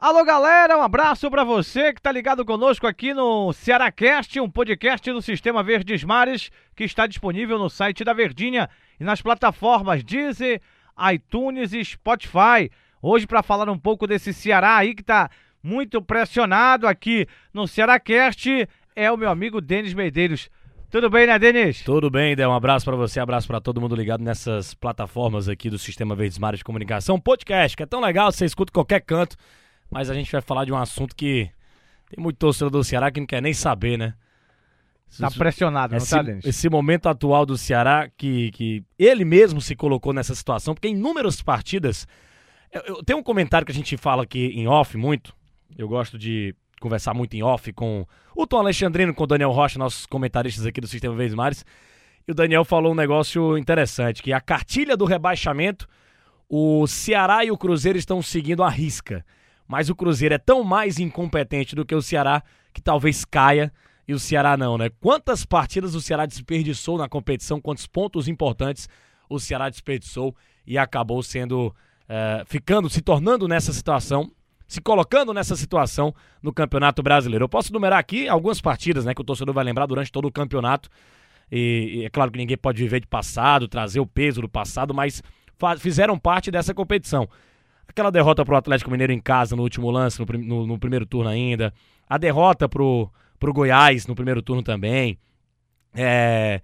Alô, galera, um abraço para você que tá ligado conosco aqui no Cearacast, um podcast do Sistema Verdes Mares, que está disponível no site da Verdinha e nas plataformas Deezer, iTunes e Spotify. Hoje para falar um pouco desse Ceará aí que tá muito pressionado aqui no Cearacast, é o meu amigo Denis Medeiros. Tudo bem, né, Denis? Tudo bem, Dé. Um abraço para você, abraço para todo mundo ligado nessas plataformas aqui do Sistema Verdes Mares de Comunicação. Podcast, que é tão legal, você escuta qualquer canto mas a gente vai falar de um assunto que tem muito torcedor do Ceará que não quer nem saber, né? Tá pressionado, esse, não tá, Denis? Esse momento atual do Ceará, que, que ele mesmo se colocou nessa situação, porque em inúmeras partidas. Eu, eu, tem um comentário que a gente fala aqui em off muito. Eu gosto de conversar muito em off com o Tom Alexandrino, com o Daniel Rocha, nossos comentaristas aqui do Sistema Vez Mares. E o Daniel falou um negócio interessante, que a cartilha do rebaixamento, o Ceará e o Cruzeiro estão seguindo a risca mas o Cruzeiro é tão mais incompetente do que o Ceará que talvez caia e o Ceará não, né? Quantas partidas o Ceará desperdiçou na competição, quantos pontos importantes o Ceará desperdiçou e acabou sendo, é, ficando, se tornando nessa situação, se colocando nessa situação no Campeonato Brasileiro. Eu posso numerar aqui algumas partidas, né, que o torcedor vai lembrar durante todo o campeonato. E, e é claro que ninguém pode viver de passado, trazer o peso do passado, mas fizeram parte dessa competição. Aquela derrota pro Atlético Mineiro em casa no último lance, no, no, no primeiro turno ainda. A derrota pro, pro Goiás no primeiro turno também. É.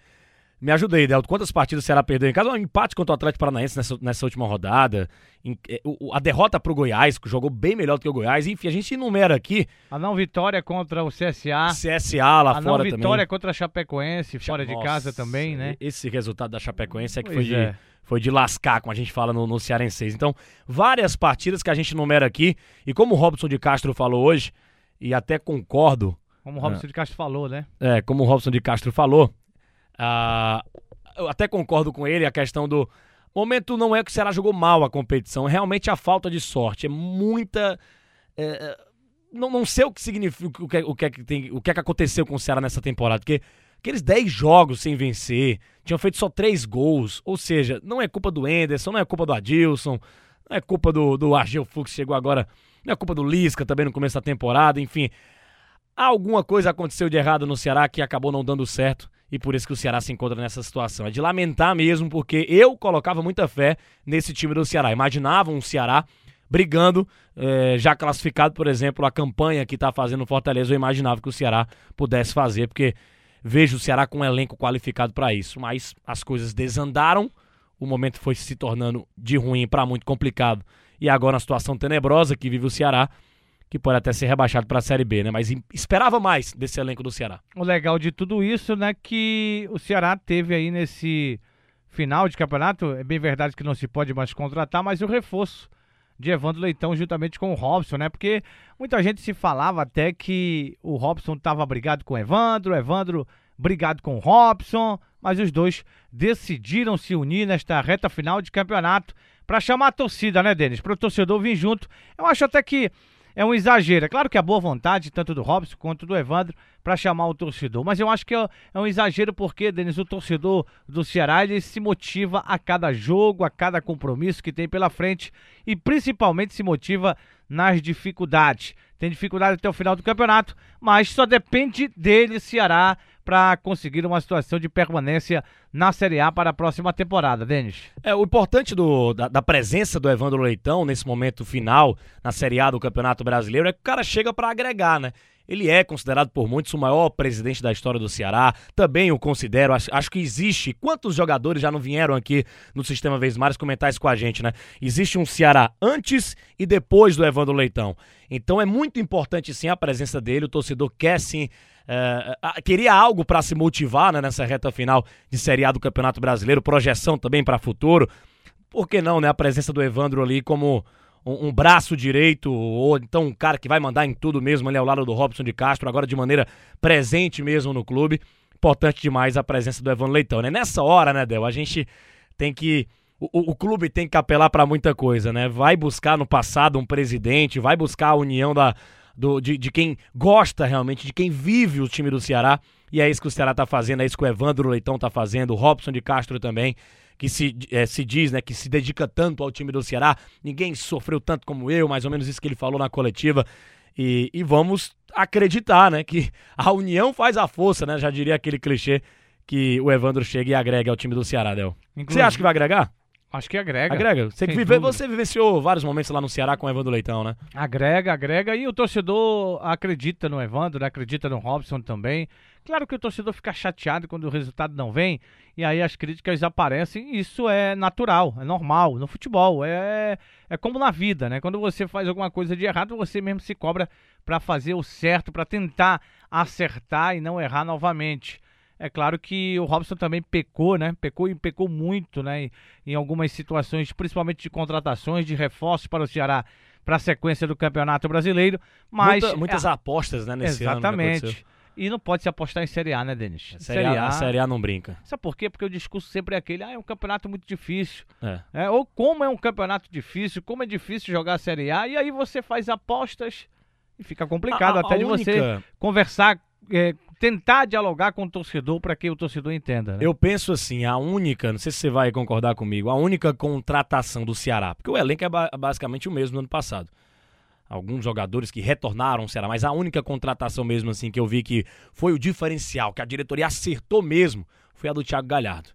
Me ajuda aí, Delto. Quantas partidas o Ceará perdeu em casa? Um empate contra o Atlético Paranaense nessa, nessa última rodada. Em, é, o, a derrota pro Goiás, que jogou bem melhor do que o Goiás. Enfim, a gente enumera aqui. A não vitória contra o CSA. CSA lá a fora também. A não vitória contra a Chapecoense, fora Nossa, de casa também, né? Esse resultado da Chapecoense é que pois foi é. de foi de lascar, como a gente fala no, no Cearense. Então, várias partidas que a gente numera aqui. E como o Robson de Castro falou hoje, e até concordo. Como o Robson é, de Castro falou, né? É, como o Robson de Castro falou. Uh, eu até concordo com ele a questão do. Momento não é que o Ceará jogou mal a competição, é realmente a falta de sorte. É muita. É, é não, não sei o que significa, o que, o, é que tem, o que é que aconteceu com o Ceará nessa temporada, porque aqueles 10 jogos sem vencer, tinham feito só 3 gols. Ou seja, não é culpa do Enderson, não é culpa do Adilson, não é culpa do, do Argel Fux que chegou agora, não é culpa do Lisca também no começo da temporada, enfim. Alguma coisa aconteceu de errado no Ceará que acabou não dando certo e por isso que o Ceará se encontra nessa situação. É de lamentar mesmo, porque eu colocava muita fé nesse time do Ceará. Imaginava um Ceará brigando, eh, já classificado, por exemplo, a campanha que está fazendo o Fortaleza. Eu imaginava que o Ceará pudesse fazer, porque vejo o Ceará com um elenco qualificado para isso, mas as coisas desandaram, o momento foi se tornando de ruim para muito complicado. E agora a situação tenebrosa que vive o Ceará, que pode até ser rebaixado para a Série B, né? Mas esperava mais desse elenco do Ceará. O legal de tudo isso, né, que o Ceará teve aí nesse final de campeonato, é bem verdade que não se pode mais contratar, mas o reforço de Evandro Leitão juntamente com o Robson, né? Porque muita gente se falava até que o Robson estava brigado com o Evandro, o Evandro brigado com o Robson, mas os dois decidiram se unir nesta reta final de campeonato para chamar a torcida, né, Denis? Para o torcedor vir junto. Eu acho até que é um exagero. É claro que a boa vontade, tanto do Robson quanto do Evandro, para chamar o torcedor. Mas eu acho que é, é um exagero porque, Denis, o torcedor do Ceará ele se motiva a cada jogo, a cada compromisso que tem pela frente e principalmente se motiva nas dificuldades. Tem dificuldade até o final do campeonato, mas só depende dele, Ceará, para conseguir uma situação de permanência na Série A para a próxima temporada, Denis. É, o importante do, da, da, presença do Evandro Leitão nesse momento final na Série A do Campeonato Brasileiro é que o cara chega para agregar, né? Ele é considerado por muitos o maior presidente da história do Ceará. Também o considero. Acho, acho que existe. Quantos jogadores já não vieram aqui no Sistema Vez Mais comentar isso com a gente, né? Existe um Ceará antes e depois do Evandro Leitão. Então é muito importante sim a presença dele. O torcedor quer sim. É, queria algo para se motivar né, nessa reta final de Série A do Campeonato Brasileiro, projeção também para futuro. Por que não, né? A presença do Evandro ali como um, um, braço direito, ou então um cara que vai mandar em tudo mesmo ali ao lado do Robson de Castro, agora de maneira presente mesmo no clube. Importante demais a presença do Evandro Leitão, né? Nessa hora, né, Del, a gente tem que. O, o clube tem que apelar para muita coisa, né? Vai buscar no passado um presidente, vai buscar a união da, do, de, de quem gosta realmente, de quem vive o time do Ceará. E é isso que o Ceará tá fazendo, é isso que o Evandro Leitão tá fazendo, o Robson de Castro também que se, é, se diz, né, que se dedica tanto ao time do Ceará. Ninguém sofreu tanto como eu, mais ou menos isso que ele falou na coletiva. E, e vamos acreditar, né, que a união faz a força, né? Já diria aquele clichê que o Evandro chega e agrega ao time do Ceará, Del. Você acha que vai agregar? Acho que agrega. Agrega. Você, que vive, você vivenciou vários momentos lá no Ceará com o Evandro Leitão, né? Agrega, agrega. E o torcedor acredita no Evandro, né? acredita no Robson também. Claro que o torcedor fica chateado quando o resultado não vem. E aí as críticas aparecem. Isso é natural, é normal no futebol. É, é como na vida, né? Quando você faz alguma coisa de errado, você mesmo se cobra para fazer o certo, para tentar acertar e não errar novamente. É claro que o Robson também pecou, né? Pecou e pecou muito, né? Em algumas situações, principalmente de contratações, de reforços para o Ceará para a sequência do Campeonato Brasileiro. Mas Muita, muitas é... apostas, né, nesse Exatamente. ano. Exatamente. E não pode se apostar em Série A, né, Denis? A série, série a, a, Série A não brinca. Sabe por quê? Porque o discurso sempre é aquele, ah, é um campeonato muito difícil. É. É, ou como é um campeonato difícil, como é difícil jogar a Série A, e aí você faz apostas e fica complicado a, até de única... você conversar é, tentar dialogar com o torcedor para que o torcedor entenda. Né? Eu penso assim, a única, não sei se você vai concordar comigo, a única contratação do Ceará, porque o elenco é ba basicamente o mesmo do ano passado. Alguns jogadores que retornaram ao Ceará, mas a única contratação mesmo assim que eu vi que foi o diferencial, que a diretoria acertou mesmo, foi a do Thiago Galhardo.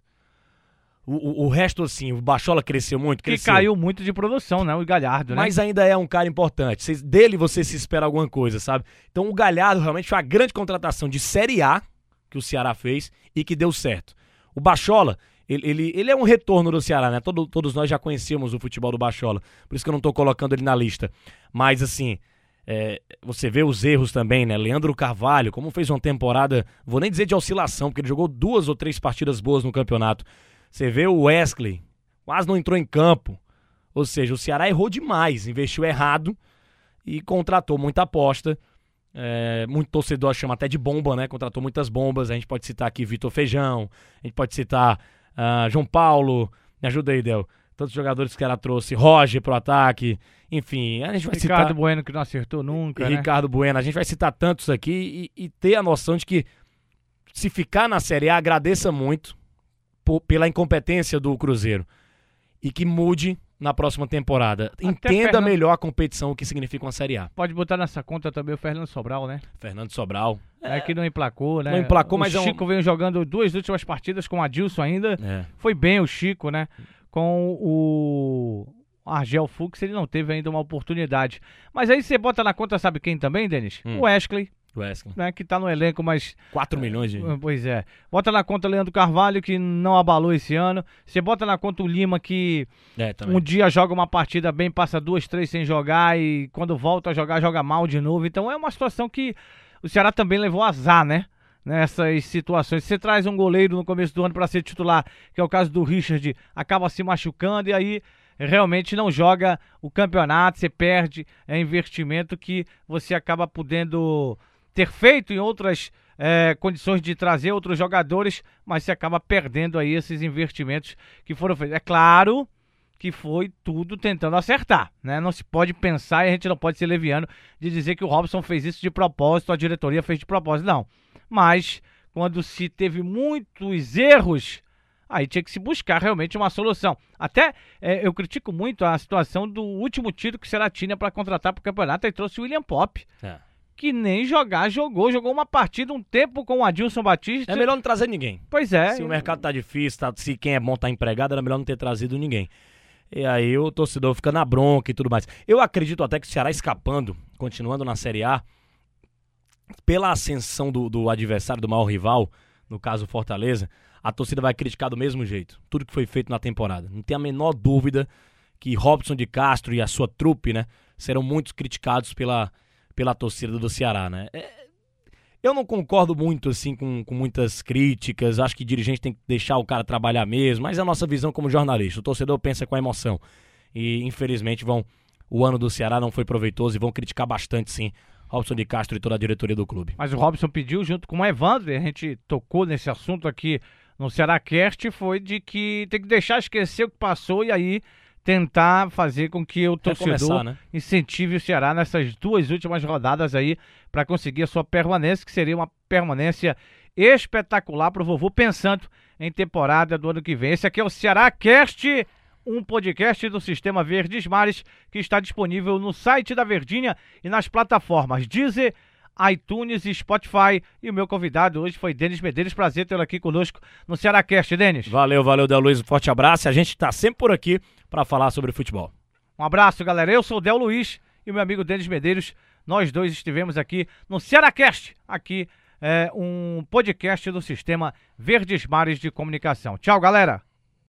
O, o, o, resto, assim, o Bachola cresceu muito. Cresceu. Que caiu muito de produção, né? O Galhardo, né? Mas ainda é um cara importante. Cês, dele você se espera alguma coisa, sabe? Então o Galhardo realmente foi a grande contratação de Série A que o Ceará fez e que deu certo. O Bachola, ele, ele, ele é um retorno do Ceará, né? Todo, todos nós já conhecemos o futebol do Bachola. Por isso que eu não tô colocando ele na lista. Mas, assim, é, você vê os erros também, né? Leandro Carvalho, como fez uma temporada, vou nem dizer de oscilação, porque ele jogou duas ou três partidas boas no campeonato. Você vê o Wesley, quase não entrou em campo. Ou seja, o Ceará errou demais, investiu errado e contratou muita aposta. É, muito torcedor chama até de bomba, né? Contratou muitas bombas. A gente pode citar aqui Vitor Feijão, a gente pode citar uh, João Paulo. Me ajuda aí, Del. Tantos jogadores que ela trouxe, Roger pro ataque, enfim, a gente vai Ricardo citar. Ricardo Bueno que não acertou nunca. Né? Ricardo Bueno, a gente vai citar tantos aqui e, e ter a noção de que se ficar na Série A, agradeça muito pela incompetência do Cruzeiro. E que mude na próxima temporada. Até Entenda Fernando... melhor a competição, o que significa uma Série A. Pode botar nessa conta também o Fernando Sobral, né? Fernando Sobral. É, é que não emplacou, né? Não emplacou, o mas Chico é um... veio jogando duas últimas partidas com o Adilson ainda. É. Foi bem o Chico, né? Com o Argel Fux, ele não teve ainda uma oportunidade. Mas aí você bota na conta, sabe quem também, Denis? Hum. O Wesley. Wesley. Né, que tá no elenco, mas. 4 milhões de. Ah, pois é. Bota na conta Leandro Carvalho, que não abalou esse ano. Você bota na conta o Lima, que é, um dia joga uma partida bem, passa duas, três sem jogar e quando volta a jogar, joga mal de novo. Então é uma situação que o Ceará também levou azar, né? Nessas situações. Você traz um goleiro no começo do ano para ser titular, que é o caso do Richard, acaba se machucando e aí realmente não joga o campeonato, você perde é investimento que você acaba podendo ter feito em outras é, condições de trazer outros jogadores, mas você acaba perdendo aí esses investimentos que foram feitos. É claro que foi tudo tentando acertar, né? Não se pode pensar e a gente não pode ser leviano de dizer que o Robson fez isso de propósito, a diretoria fez de propósito, não. Mas quando se teve muitos erros, aí tinha que se buscar realmente uma solução. Até é, eu critico muito a situação do último tiro que o tinha para contratar para o campeonato e trouxe o William Pop. É que nem jogar jogou. Jogou uma partida um tempo com o Adilson Batista. É melhor não trazer ninguém. Pois é. Se o mercado tá difícil, tá, se quem é bom tá empregado, era melhor não ter trazido ninguém. E aí o torcedor fica na bronca e tudo mais. Eu acredito até que o Ceará escapando, continuando na Série A, pela ascensão do, do adversário, do maior rival, no caso Fortaleza, a torcida vai criticar do mesmo jeito. Tudo que foi feito na temporada. Não tem a menor dúvida que Robson de Castro e a sua trupe, né, serão muito criticados pela, pela torcida do Ceará, né? É, eu não concordo muito, assim, com, com muitas críticas. Acho que dirigente tem que deixar o cara trabalhar mesmo, mas é a nossa visão como jornalista. O torcedor pensa com a emoção. E, infelizmente, vão. O ano do Ceará não foi proveitoso e vão criticar bastante, sim, Robson de Castro e toda a diretoria do clube. Mas o Robson pediu, junto com o Evandro, a gente tocou nesse assunto aqui no Ceará Cast, foi de que tem que deixar esquecer o que passou e aí tentar fazer com que o torcedor né? incentive o Ceará nessas duas últimas rodadas aí para conseguir a sua permanência, que seria uma permanência espetacular para o vovô, pensando em temporada do ano que vem. Esse aqui é o Ceará Cast, um podcast do Sistema Verdes Mares que está disponível no site da Verdinha e nas plataformas Deezer, iTunes e Spotify. E o meu convidado hoje foi Denis Medeiros. Prazer tê-lo aqui conosco no Ceará Cast, Denis. Valeu, valeu, Del Luiz. Um forte abraço. A gente está sempre por aqui para falar sobre futebol. Um abraço, galera. Eu sou o Del Luiz e o meu amigo Denis Medeiros. Nós dois estivemos aqui no Cearacast, aqui é um podcast do sistema Verdes Mares de Comunicação. Tchau, galera!